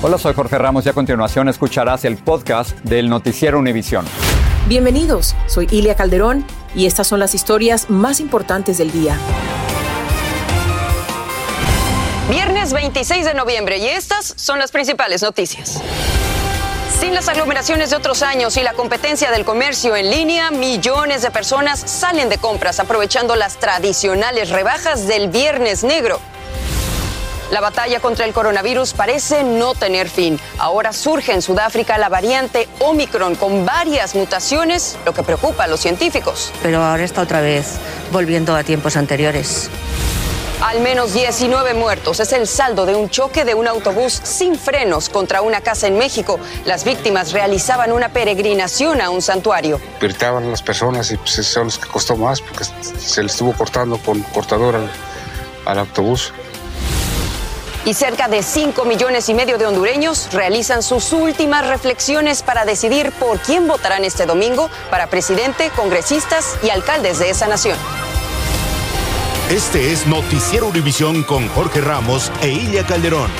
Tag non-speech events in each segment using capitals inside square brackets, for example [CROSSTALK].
Hola, soy Jorge Ramos y a continuación escucharás el podcast del Noticiero Univisión. Bienvenidos, soy Ilia Calderón y estas son las historias más importantes del día. Viernes 26 de noviembre y estas son las principales noticias. Sin las aglomeraciones de otros años y la competencia del comercio en línea, millones de personas salen de compras aprovechando las tradicionales rebajas del Viernes Negro. La batalla contra el coronavirus parece no tener fin. Ahora surge en Sudáfrica la variante Omicron con varias mutaciones, lo que preocupa a los científicos. Pero ahora está otra vez volviendo a tiempos anteriores. Al menos 19 muertos es el saldo de un choque de un autobús sin frenos contra una casa en México. Las víctimas realizaban una peregrinación a un santuario. Gritaban las personas y pues son los que costó más porque se le estuvo cortando con cortador al, al autobús y cerca de 5 millones y medio de hondureños realizan sus últimas reflexiones para decidir por quién votarán este domingo para presidente, congresistas y alcaldes de esa nación. Este es Noticiero Univisión con Jorge Ramos e Ilia Calderón.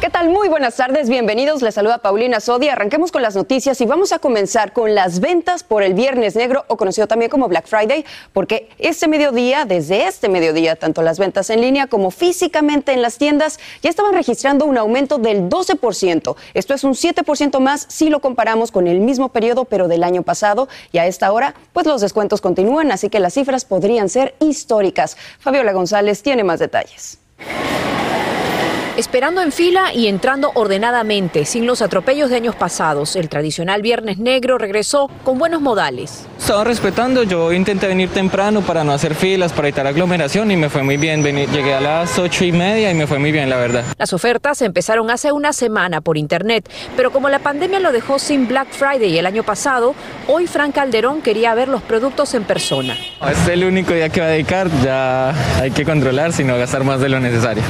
¿Qué tal? Muy buenas tardes, bienvenidos. Les saluda Paulina Sodi. Arranquemos con las noticias y vamos a comenzar con las ventas por el Viernes Negro, o conocido también como Black Friday, porque este mediodía, desde este mediodía, tanto las ventas en línea como físicamente en las tiendas ya estaban registrando un aumento del 12%. Esto es un 7% más si lo comparamos con el mismo periodo, pero del año pasado. Y a esta hora, pues los descuentos continúan, así que las cifras podrían ser históricas. Fabiola González tiene más detalles esperando en fila y entrando ordenadamente, sin los atropellos de años pasados. El tradicional Viernes Negro regresó con buenos modales. Estaba respetando, yo intenté venir temprano para no hacer filas, para evitar aglomeración y me fue muy bien. llegué a las ocho y media y me fue muy bien, la verdad. Las ofertas empezaron hace una semana por internet, pero como la pandemia lo dejó sin Black Friday el año pasado, hoy Frank Calderón quería ver los productos en persona. Este es el único día que va a dedicar, ya hay que controlar, sino gastar más de lo necesario.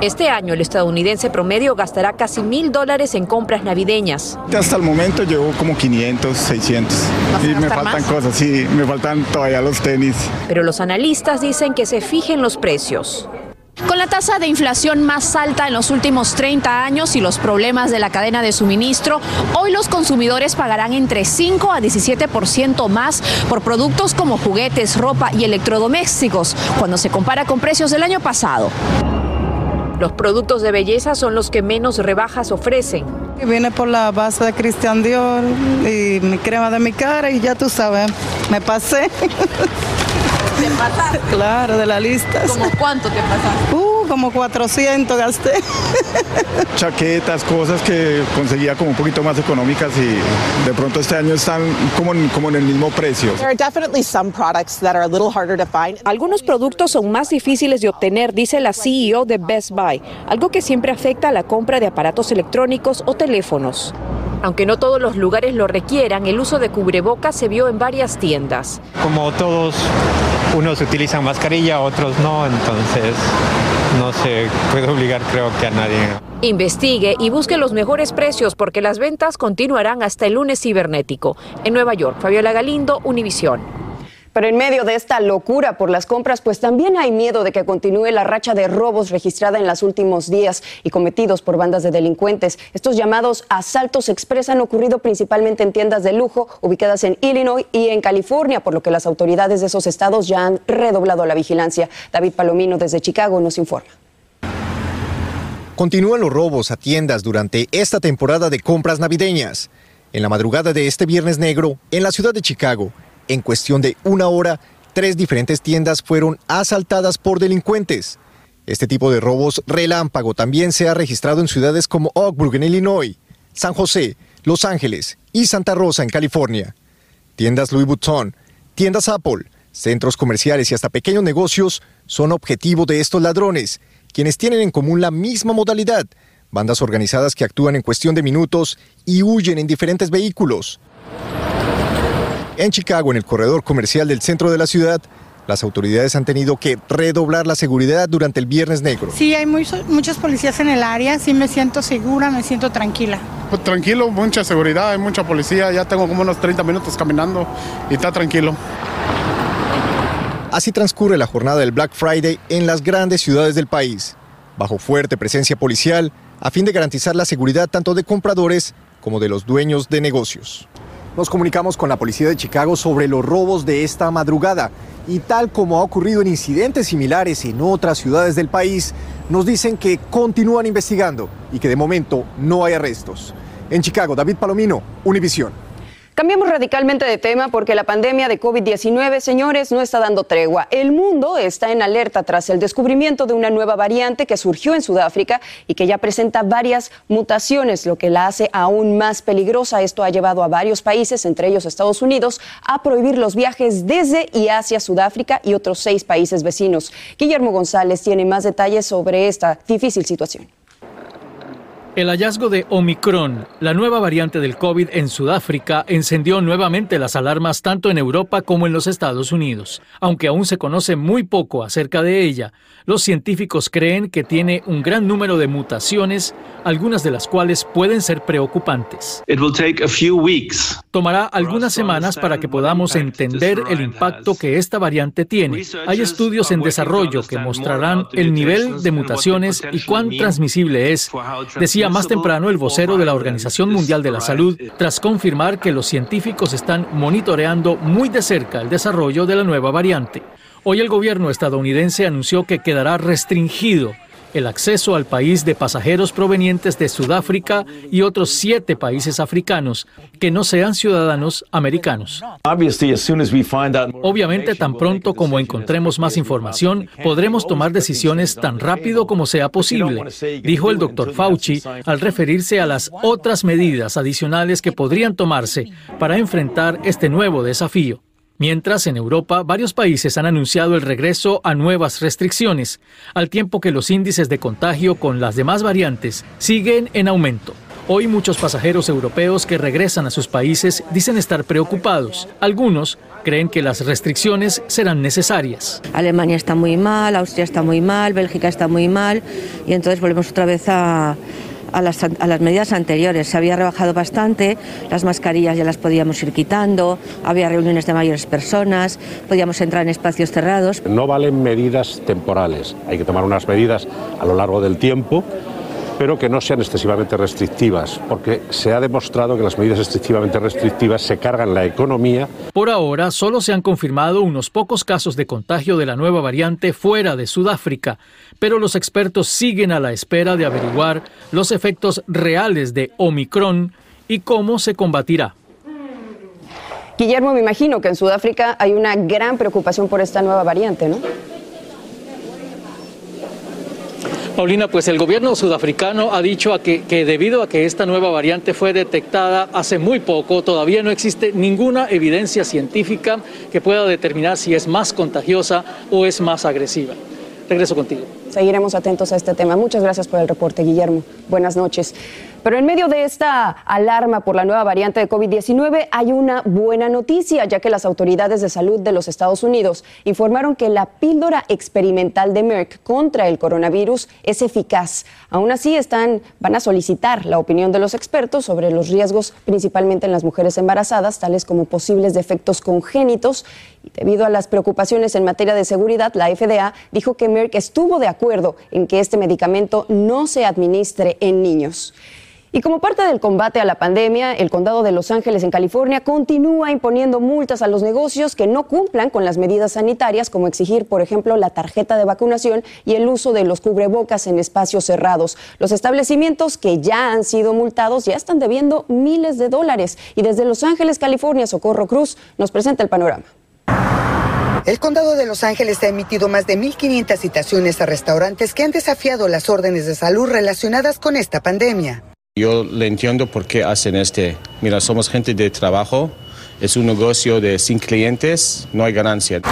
Este año el estadounidense promedio gastará casi mil dólares en compras navideñas. Hasta el momento llevo como 500, 600. Y me faltan cosas, sí, me faltan todavía los tenis. Pero los analistas dicen que se fijen los precios. Con la tasa de inflación más alta en los últimos 30 años y los problemas de la cadena de suministro, hoy los consumidores pagarán entre 5 a 17% más por productos como juguetes, ropa y electrodomésticos cuando se compara con precios del año pasado. Los productos de belleza son los que menos rebajas ofrecen. Viene por la base de Christian Dior y mi crema de mi cara y ya tú sabes, me pasé. [LAUGHS] ¿Te pasaste? Claro, de la lista. ¿Cómo cuánto te pasaste? Uh, como 400 gasté. [LAUGHS] Chaquetas, cosas que conseguía como un poquito más económicas y de pronto este año están como en, como en el mismo precio. Algunos productos son más difíciles de obtener, dice la CEO de Best Buy, algo que siempre afecta a la compra de aparatos electrónicos o teléfonos. Aunque no todos los lugares lo requieran, el uso de cubrebocas se vio en varias tiendas. Como todos, unos utilizan mascarilla, otros no, entonces no se puede obligar creo que a nadie. Investigue y busque los mejores precios porque las ventas continuarán hasta el lunes cibernético. En Nueva York, Fabiola Galindo, Univisión. Pero en medio de esta locura por las compras, pues también hay miedo de que continúe la racha de robos registrada en los últimos días y cometidos por bandas de delincuentes. Estos llamados asaltos express han ocurrido principalmente en tiendas de lujo ubicadas en Illinois y en California, por lo que las autoridades de esos estados ya han redoblado la vigilancia. David Palomino desde Chicago nos informa. Continúan los robos a tiendas durante esta temporada de compras navideñas. En la madrugada de este viernes negro, en la ciudad de Chicago, en cuestión de una hora, tres diferentes tiendas fueron asaltadas por delincuentes. Este tipo de robos relámpago también se ha registrado en ciudades como Oak Brook en Illinois, San José, Los Ángeles y Santa Rosa en California. Tiendas Louis Vuitton, tiendas Apple, centros comerciales y hasta pequeños negocios son objetivo de estos ladrones, quienes tienen en común la misma modalidad, bandas organizadas que actúan en cuestión de minutos y huyen en diferentes vehículos. En Chicago, en el corredor comercial del centro de la ciudad, las autoridades han tenido que redoblar la seguridad durante el Viernes Negro. Sí, hay muchos policías en el área, sí me siento segura, me siento tranquila. Pues tranquilo, mucha seguridad, hay mucha policía, ya tengo como unos 30 minutos caminando y está tranquilo. Así transcurre la jornada del Black Friday en las grandes ciudades del país. Bajo fuerte presencia policial, a fin de garantizar la seguridad tanto de compradores como de los dueños de negocios. Nos comunicamos con la policía de Chicago sobre los robos de esta madrugada y tal como ha ocurrido en incidentes similares en otras ciudades del país, nos dicen que continúan investigando y que de momento no hay arrestos. En Chicago, David Palomino, Univisión. Cambiamos radicalmente de tema porque la pandemia de COVID-19, señores, no está dando tregua. El mundo está en alerta tras el descubrimiento de una nueva variante que surgió en Sudáfrica y que ya presenta varias mutaciones, lo que la hace aún más peligrosa. Esto ha llevado a varios países, entre ellos Estados Unidos, a prohibir los viajes desde y hacia Sudáfrica y otros seis países vecinos. Guillermo González tiene más detalles sobre esta difícil situación. El hallazgo de Omicron, la nueva variante del COVID en Sudáfrica, encendió nuevamente las alarmas tanto en Europa como en los Estados Unidos. Aunque aún se conoce muy poco acerca de ella, los científicos creen que tiene un gran número de mutaciones, algunas de las cuales pueden ser preocupantes. Tomará algunas semanas para que podamos entender el impacto que esta variante tiene. Hay estudios en desarrollo que mostrarán el nivel de mutaciones y cuán transmisible es, decía más temprano el vocero de la Organización Mundial de la Salud, tras confirmar que los científicos están monitoreando muy de cerca el desarrollo de la nueva variante. Hoy el gobierno estadounidense anunció que quedará restringido el acceso al país de pasajeros provenientes de Sudáfrica y otros siete países africanos que no sean ciudadanos americanos. Obviamente, tan pronto como encontremos más información, podremos tomar decisiones tan rápido como sea posible, dijo el doctor Fauci al referirse a las otras medidas adicionales que podrían tomarse para enfrentar este nuevo desafío. Mientras en Europa varios países han anunciado el regreso a nuevas restricciones, al tiempo que los índices de contagio con las demás variantes siguen en aumento. Hoy muchos pasajeros europeos que regresan a sus países dicen estar preocupados. Algunos creen que las restricciones serán necesarias. Alemania está muy mal, Austria está muy mal, Bélgica está muy mal y entonces volvemos otra vez a, a las, a las, medidas anteriores. Se había rebajado bastante, las mascarillas ya las podíamos ir quitando, había reuniones de mayores personas, podíamos entrar en espacios cerrados. No valen medidas temporales, hay que tomar unas medidas a lo largo del tiempo pero que no sean excesivamente restrictivas, porque se ha demostrado que las medidas excesivamente restrictivas se cargan la economía. Por ahora, solo se han confirmado unos pocos casos de contagio de la nueva variante fuera de Sudáfrica, pero los expertos siguen a la espera de averiguar los efectos reales de Omicron y cómo se combatirá. Guillermo, me imagino que en Sudáfrica hay una gran preocupación por esta nueva variante, ¿no? Paulina, pues el gobierno sudafricano ha dicho que, que, debido a que esta nueva variante fue detectada hace muy poco, todavía no existe ninguna evidencia científica que pueda determinar si es más contagiosa o es más agresiva. Regreso contigo. Seguiremos atentos a este tema. Muchas gracias por el reporte, Guillermo. Buenas noches. Pero en medio de esta alarma por la nueva variante de COVID-19 hay una buena noticia, ya que las autoridades de salud de los Estados Unidos informaron que la píldora experimental de Merck contra el coronavirus es eficaz. Aún así, van a solicitar la opinión de los expertos sobre los riesgos, principalmente en las mujeres embarazadas, tales como posibles defectos congénitos. Y debido a las preocupaciones en materia de seguridad, la FDA dijo que Merck estuvo de acuerdo en que este medicamento no se administre en niños. Y como parte del combate a la pandemia, el condado de Los Ángeles en California continúa imponiendo multas a los negocios que no cumplan con las medidas sanitarias, como exigir, por ejemplo, la tarjeta de vacunación y el uso de los cubrebocas en espacios cerrados. Los establecimientos que ya han sido multados ya están debiendo miles de dólares. Y desde Los Ángeles, California, Socorro Cruz nos presenta el panorama. El condado de Los Ángeles ha emitido más de 1.500 citaciones a restaurantes que han desafiado las órdenes de salud relacionadas con esta pandemia. Yo le entiendo por qué hacen este. Mira, somos gente de trabajo, es un negocio de sin clientes, no hay ganancia.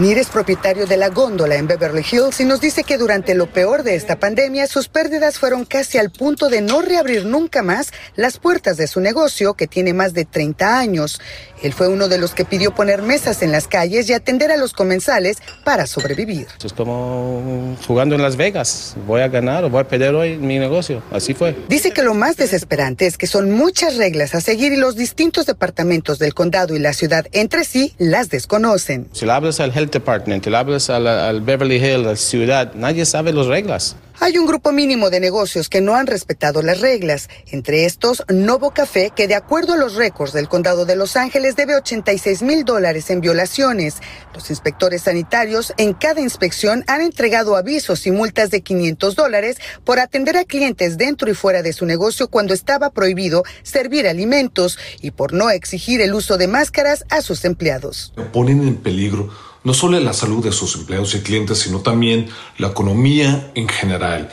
Nir es propietario de la góndola en Beverly Hills y nos dice que durante lo peor de esta pandemia sus pérdidas fueron casi al punto de no reabrir nunca más las puertas de su negocio que tiene más de 30 años. Él fue uno de los que pidió poner mesas en las calles y atender a los comensales para sobrevivir. Es como jugando en Las Vegas. Voy a ganar o voy a perder hoy mi negocio. Así fue. Dice que lo más desesperante es que son muchas reglas a seguir y los distintos departamentos del condado y la ciudad entre sí las desconocen. Si le hablas al health Health Department, le hablas al, al Beverly Hills, a la ciudad, nadie sabe las reglas. Hay un grupo mínimo de negocios que no han respetado las reglas, entre estos Novo Café, que de acuerdo a los récords del condado de Los Ángeles debe 86 mil dólares en violaciones. Los inspectores sanitarios en cada inspección han entregado avisos y multas de 500 dólares por atender a clientes dentro y fuera de su negocio cuando estaba prohibido servir alimentos y por no exigir el uso de máscaras a sus empleados. Ponen en peligro no solo la salud de sus empleados y clientes, sino también la economía en general.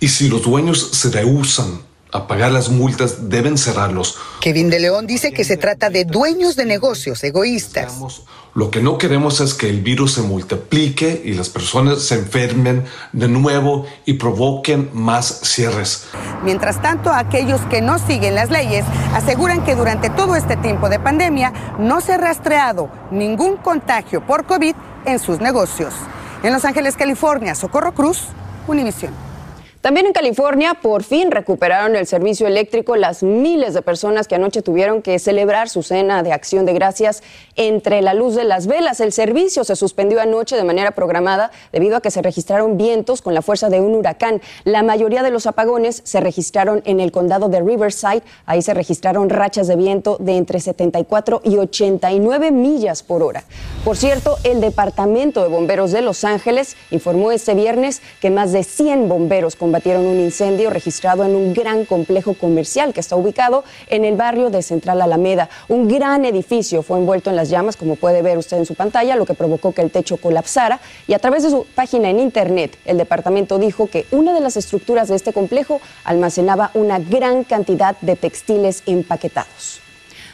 Y si los dueños se rehusan a pagar las multas, deben cerrarlos. Kevin de León dice que se trata de dueños de negocios egoístas. Lo que no queremos es que el virus se multiplique y las personas se enfermen de nuevo y provoquen más cierres. Mientras tanto, aquellos que no siguen las leyes aseguran que durante todo este tiempo de pandemia no se ha rastreado ningún contagio por COVID en sus negocios. En Los Ángeles, California, Socorro Cruz, Univisión. También en California, por fin recuperaron el servicio eléctrico las miles de personas que anoche tuvieron que celebrar su cena de acción de gracias entre la luz de las velas. El servicio se suspendió anoche de manera programada debido a que se registraron vientos con la fuerza de un huracán. La mayoría de los apagones se registraron en el condado de Riverside. Ahí se registraron rachas de viento de entre 74 y 89 millas por hora. Por cierto, el Departamento de Bomberos de Los Ángeles informó este viernes que más de 100 bomberos con combatieron un incendio registrado en un gran complejo comercial que está ubicado en el barrio de Central Alameda. Un gran edificio fue envuelto en las llamas, como puede ver usted en su pantalla, lo que provocó que el techo colapsara. Y a través de su página en internet, el departamento dijo que una de las estructuras de este complejo almacenaba una gran cantidad de textiles empaquetados.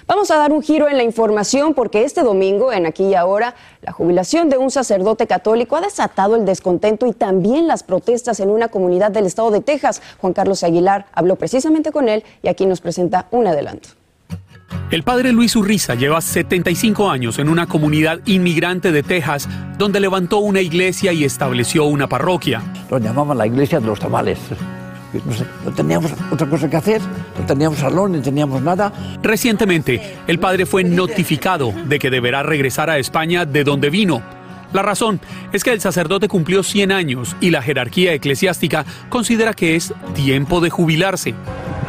Vamos a dar un giro en la información porque este domingo, en aquí y ahora, la jubilación de un sacerdote católico ha desatado el descontento y también las protestas en una comunidad del estado de Texas. Juan Carlos Aguilar habló precisamente con él y aquí nos presenta un adelanto. El padre Luis Urriza lleva 75 años en una comunidad inmigrante de Texas donde levantó una iglesia y estableció una parroquia. Lo llamaban la iglesia de los tamales no, teníamos otra cosa que hacer, no teníamos salón, ni teníamos nada. Recientemente, el padre fue notificado de que deberá regresar a España de donde vino. La razón es que el sacerdote cumplió 100 años y la jerarquía eclesiástica considera que es tiempo de jubilarse.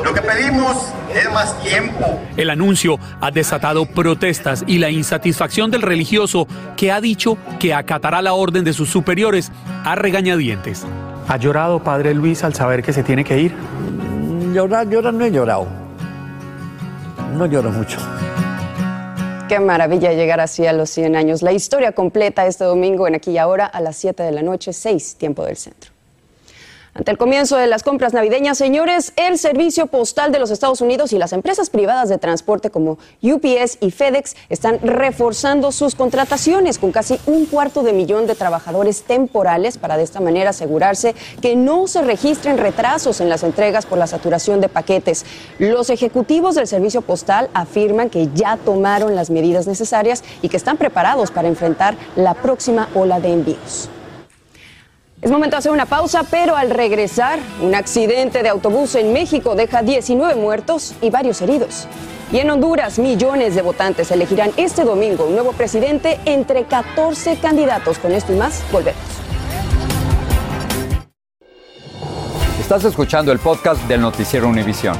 Lo que pedimos es más tiempo. El anuncio ha desatado protestas y la insatisfacción del religioso que ha dicho que acatará la orden de sus superiores a regañadientes. ¿Ha llorado Padre Luis al saber que se tiene que ir? Llorar, llorar no he llorado. No lloro mucho. Qué maravilla llegar así a los 100 años. La historia completa este domingo en Aquí y Ahora a las 7 de la noche, 6, tiempo del centro. Ante el comienzo de las compras navideñas, señores, el Servicio Postal de los Estados Unidos y las empresas privadas de transporte como UPS y FedEx están reforzando sus contrataciones con casi un cuarto de millón de trabajadores temporales para de esta manera asegurarse que no se registren retrasos en las entregas por la saturación de paquetes. Los ejecutivos del Servicio Postal afirman que ya tomaron las medidas necesarias y que están preparados para enfrentar la próxima ola de envíos. Es momento de hacer una pausa, pero al regresar, un accidente de autobús en México deja 19 muertos y varios heridos. Y en Honduras, millones de votantes elegirán este domingo un nuevo presidente entre 14 candidatos. Con esto y más, volvemos. Estás escuchando el podcast del noticiero Univisión.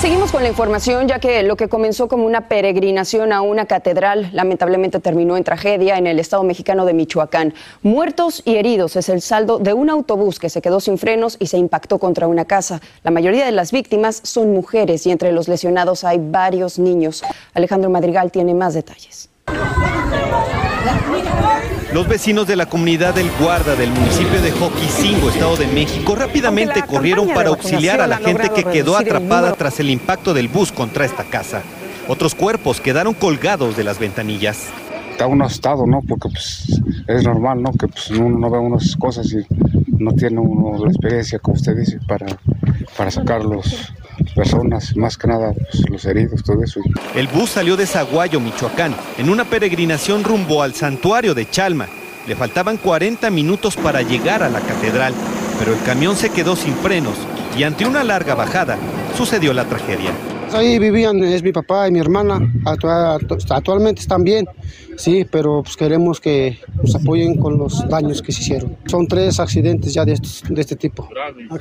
Seguimos con la información, ya que lo que comenzó como una peregrinación a una catedral lamentablemente terminó en tragedia en el estado mexicano de Michoacán. Muertos y heridos es el saldo de un autobús que se quedó sin frenos y se impactó contra una casa. La mayoría de las víctimas son mujeres y entre los lesionados hay varios niños. Alejandro Madrigal tiene más detalles. Los vecinos de la comunidad del Guarda del municipio de Joquicingo, Estado de México, rápidamente corrieron para auxiliar a la gente que quedó atrapada tras el impacto del bus contra esta casa. Otros cuerpos quedaron colgados de las ventanillas. Está uno asustado, ¿no? Porque pues, es normal, ¿no? Que pues, uno no ve unas cosas y no tiene uno la experiencia, como usted dice, para, para sacar los, personas, más que nada pues, los heridos, todo eso. El bus salió de Zaguayo, Michoacán, en una peregrinación rumbo al santuario de Chalma. Le faltaban 40 minutos para llegar a la catedral, pero el camión se quedó sin frenos y ante una larga bajada sucedió la tragedia. Ahí vivían, es mi papá y mi hermana, actualmente están bien, sí, pero pues queremos que nos apoyen con los daños que se hicieron. Son tres accidentes ya de, de este tipo,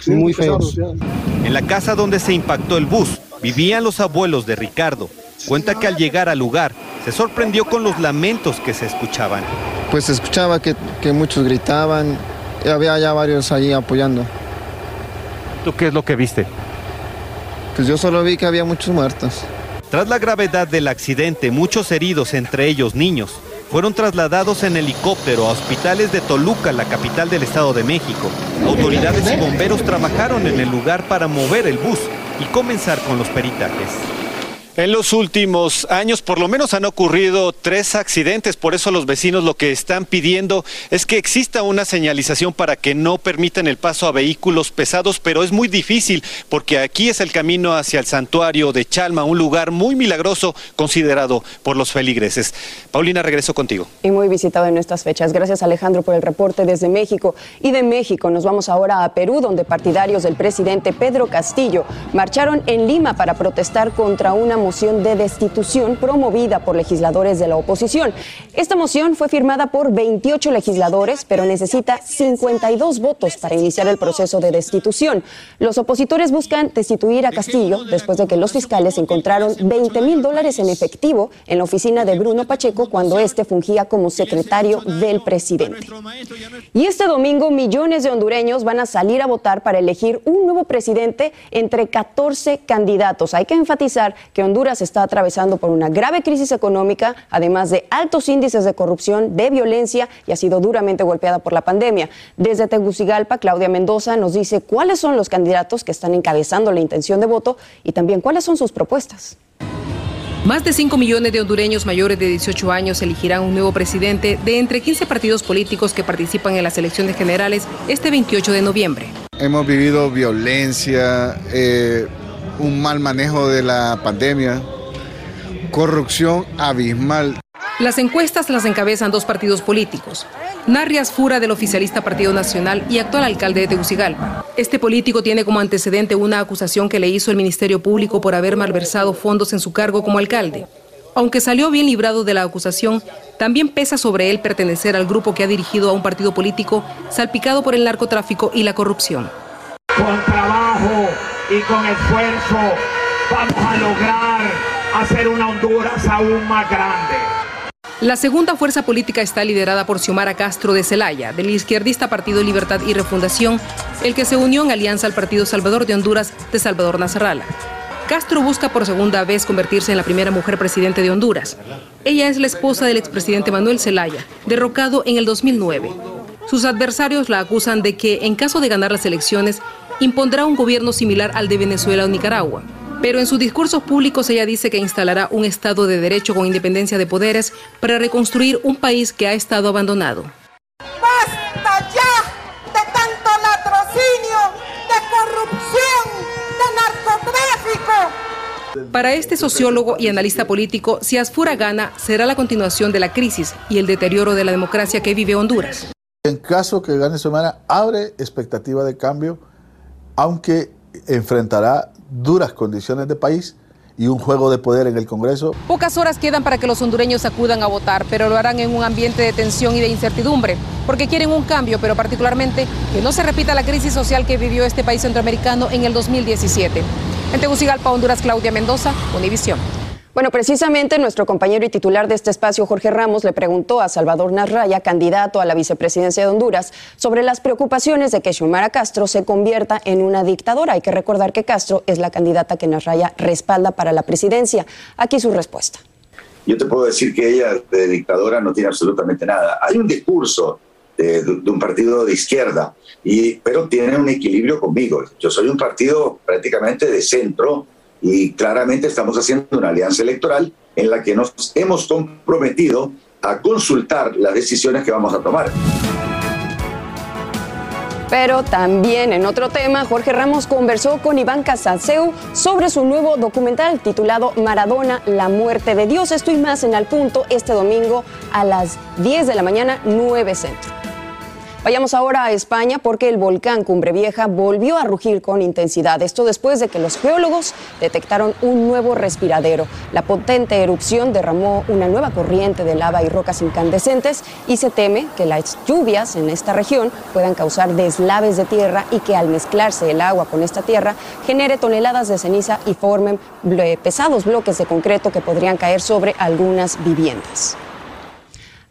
muy feos. En la casa donde se impactó el bus, vivían los abuelos de Ricardo. Cuenta que al llegar al lugar se sorprendió con los lamentos que se escuchaban. Pues se escuchaba que, que muchos gritaban, y había ya varios allí apoyando. ¿Tú qué es lo que viste? Pues yo solo vi que había muchos muertos. Tras la gravedad del accidente, muchos heridos, entre ellos niños, fueron trasladados en helicóptero a hospitales de Toluca, la capital del Estado de México. Autoridades y bomberos trabajaron en el lugar para mover el bus y comenzar con los peritajes. En los últimos años por lo menos han ocurrido tres accidentes, por eso los vecinos lo que están pidiendo es que exista una señalización para que no permitan el paso a vehículos pesados, pero es muy difícil porque aquí es el camino hacia el santuario de Chalma, un lugar muy milagroso considerado por los feligreses. Paulina, regreso contigo. Y muy visitado en estas fechas. Gracias Alejandro por el reporte desde México. Y de México nos vamos ahora a Perú, donde partidarios del presidente Pedro Castillo marcharon en Lima para protestar contra una moción de destitución promovida por legisladores de la oposición. Esta moción fue firmada por 28 legisladores, pero necesita 52 votos para iniciar el proceso de destitución. Los opositores buscan destituir a Castillo después de que los fiscales encontraron 20 mil dólares en efectivo en la oficina de Bruno Pacheco cuando este fungía como secretario del presidente. Y este domingo millones de hondureños van a salir a votar para elegir un nuevo presidente entre 14 candidatos. Hay que enfatizar que Honduras está atravesando por una grave crisis económica, además de altos índices de corrupción, de violencia y ha sido duramente golpeada por la pandemia. Desde Tegucigalpa, Claudia Mendoza nos dice cuáles son los candidatos que están encabezando la intención de voto y también cuáles son sus propuestas. Más de 5 millones de hondureños mayores de 18 años elegirán un nuevo presidente de entre 15 partidos políticos que participan en las elecciones generales este 28 de noviembre. Hemos vivido violencia, eh, un mal manejo de la pandemia, corrupción abismal. Las encuestas las encabezan dos partidos políticos. Narrias Fura del oficialista Partido Nacional y actual alcalde de Tegucigalpa. Este político tiene como antecedente una acusación que le hizo el Ministerio Público por haber malversado fondos en su cargo como alcalde. Aunque salió bien librado de la acusación, también pesa sobre él pertenecer al grupo que ha dirigido a un partido político salpicado por el narcotráfico y la corrupción. Y con esfuerzo vamos a lograr hacer una Honduras aún más grande. La segunda fuerza política está liderada por Xiomara Castro de Celaya, del izquierdista Partido Libertad y Refundación, el que se unió en alianza al Partido Salvador de Honduras de Salvador Nazarrala. Castro busca por segunda vez convertirse en la primera mujer presidente de Honduras. Ella es la esposa del expresidente Manuel Zelaya, derrocado en el 2009. Sus adversarios la acusan de que, en caso de ganar las elecciones, impondrá un gobierno similar al de Venezuela o Nicaragua. Pero en sus discursos públicos ella dice que instalará un Estado de Derecho con independencia de poderes para reconstruir un país que ha estado abandonado. ¡Basta ya de tanto latrocinio, de corrupción, de narcotráfico! Para este sociólogo y analista político, si Asfura gana, será la continuación de la crisis y el deterioro de la democracia que vive Honduras. En caso que gane Semana, abre expectativa de cambio aunque enfrentará duras condiciones de país y un juego de poder en el Congreso. Pocas horas quedan para que los hondureños acudan a votar, pero lo harán en un ambiente de tensión y de incertidumbre, porque quieren un cambio, pero particularmente que no se repita la crisis social que vivió este país centroamericano en el 2017. En Tegucigalpa, Honduras, Claudia Mendoza, Univisión. Bueno, precisamente nuestro compañero y titular de este espacio, Jorge Ramos, le preguntó a Salvador Narraya, candidato a la vicepresidencia de Honduras, sobre las preocupaciones de que Xiomara Castro se convierta en una dictadora. Hay que recordar que Castro es la candidata que Narraya respalda para la presidencia. Aquí su respuesta. Yo te puedo decir que ella de dictadora no tiene absolutamente nada. Hay un discurso de, de, un partido de izquierda, y, pero tiene un equilibrio conmigo. Yo soy un partido prácticamente de centro y claramente estamos haciendo una alianza electoral en la que nos hemos comprometido a consultar las decisiones que vamos a tomar. Pero también en otro tema, Jorge Ramos conversó con Iván Casanseu sobre su nuevo documental titulado Maradona, la muerte de Dios. Estoy más en Al Punto este domingo a las 10 de la mañana, 9 Centro. Vayamos ahora a España porque el volcán Cumbre Vieja volvió a rugir con intensidad. Esto después de que los geólogos detectaron un nuevo respiradero. La potente erupción derramó una nueva corriente de lava y rocas incandescentes y se teme que las lluvias en esta región puedan causar deslaves de tierra y que al mezclarse el agua con esta tierra genere toneladas de ceniza y formen pesados bloques de concreto que podrían caer sobre algunas viviendas.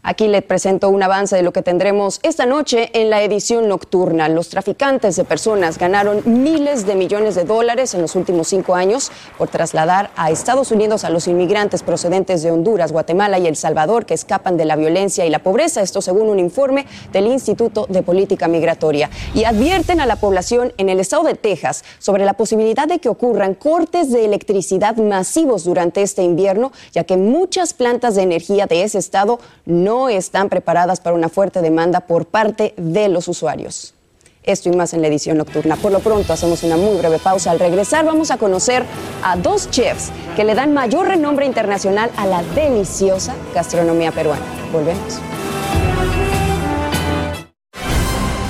Aquí le presento un avance de lo que tendremos esta noche en la edición nocturna. Los traficantes de personas ganaron miles de millones de dólares en los últimos cinco años por trasladar a Estados Unidos a los inmigrantes procedentes de Honduras, Guatemala y El Salvador que escapan de la violencia y la pobreza. Esto según un informe del Instituto de Política Migratoria. Y advierten a la población en el estado de Texas sobre la posibilidad de que ocurran cortes de electricidad masivos durante este invierno, ya que muchas plantas de energía de ese estado no no están preparadas para una fuerte demanda por parte de los usuarios. Esto y más en la edición nocturna. Por lo pronto hacemos una muy breve pausa. Al regresar vamos a conocer a dos chefs que le dan mayor renombre internacional a la deliciosa gastronomía peruana. Volvemos.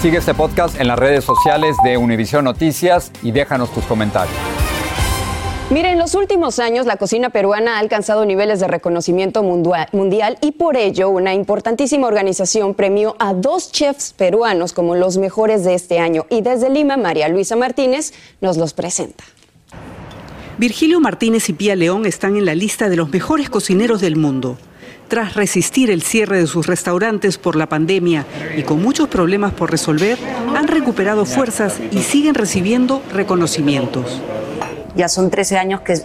Sigue este podcast en las redes sociales de Univision Noticias y déjanos tus comentarios. Mire, en los últimos años la cocina peruana ha alcanzado niveles de reconocimiento mundial y por ello una importantísima organización premió a dos chefs peruanos como los mejores de este año y desde Lima María Luisa Martínez nos los presenta. Virgilio Martínez y Pía León están en la lista de los mejores cocineros del mundo. Tras resistir el cierre de sus restaurantes por la pandemia y con muchos problemas por resolver, han recuperado fuerzas y siguen recibiendo reconocimientos. Ya son 13 años que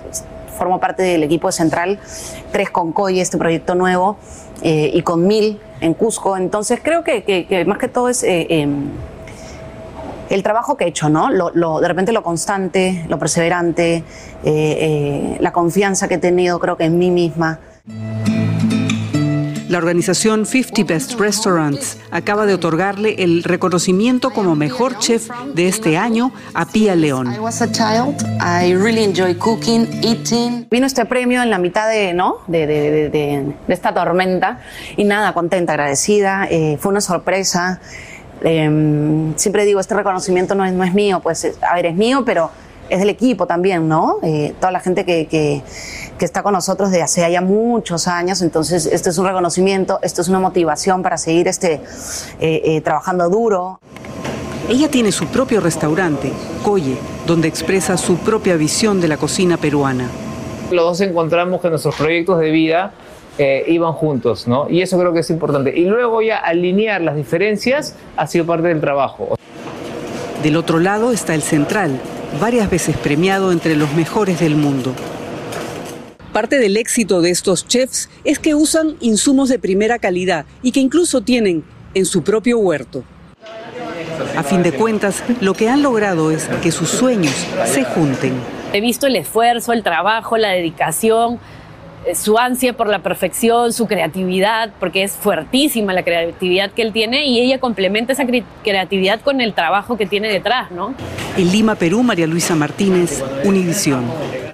formo parte del equipo central, tres con COI, este proyecto nuevo, eh, y con Mil en Cusco. Entonces creo que, más que todo es eh, em, el trabajo que he hecho, ¿no? Lo, de repente lo constante, lo perseverante, eh, la confianza que he tenido, creo que en mí misma. La organización 50 Best Restaurants acaba de otorgarle el reconocimiento como mejor chef de este año a Pia León. Vino este premio en la mitad de, ¿no? de, esta tormenta y nada, contenta, agradecida. Eh, fue una sorpresa. Em, siempre digo, este reconocimiento no es, no es mío, pues a ver, es mío, pero es del equipo también, ¿no? Eh, toda la gente que, que, está con nosotros desde hace ya muchos años, entonces esto es un reconocimiento, esto es una motivación para seguir este, eh, eh, trabajando duro. Ella tiene su propio restaurante, Coye, donde expresa su propia visión de la cocina peruana. Los dos encontramos que nuestros proyectos de vida iban juntos, ¿no? Y eso creo que es importante. Y luego ya alinear las diferencias ha sido parte del trabajo. Del otro lado está el central, varias veces premiado entre los mejores del mundo. Parte del éxito de estos chefs es que usan insumos de primera calidad y que incluso tienen en su propio huerto. A fin de cuentas, lo que han logrado es que sus sueños se junten. He visto el esfuerzo, el trabajo, la dedicación, su ansia por la perfección, su creatividad, porque es fuertísima la creatividad que él tiene y ella complementa esa creatividad con el trabajo que tiene detrás, ¿no? En Lima, Perú, María Luisa Martínez, Univisión.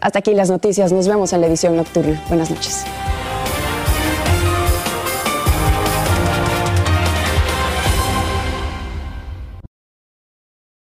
Hasta aquí las noticias, nos vemos en la edición nocturna. Buenas noches.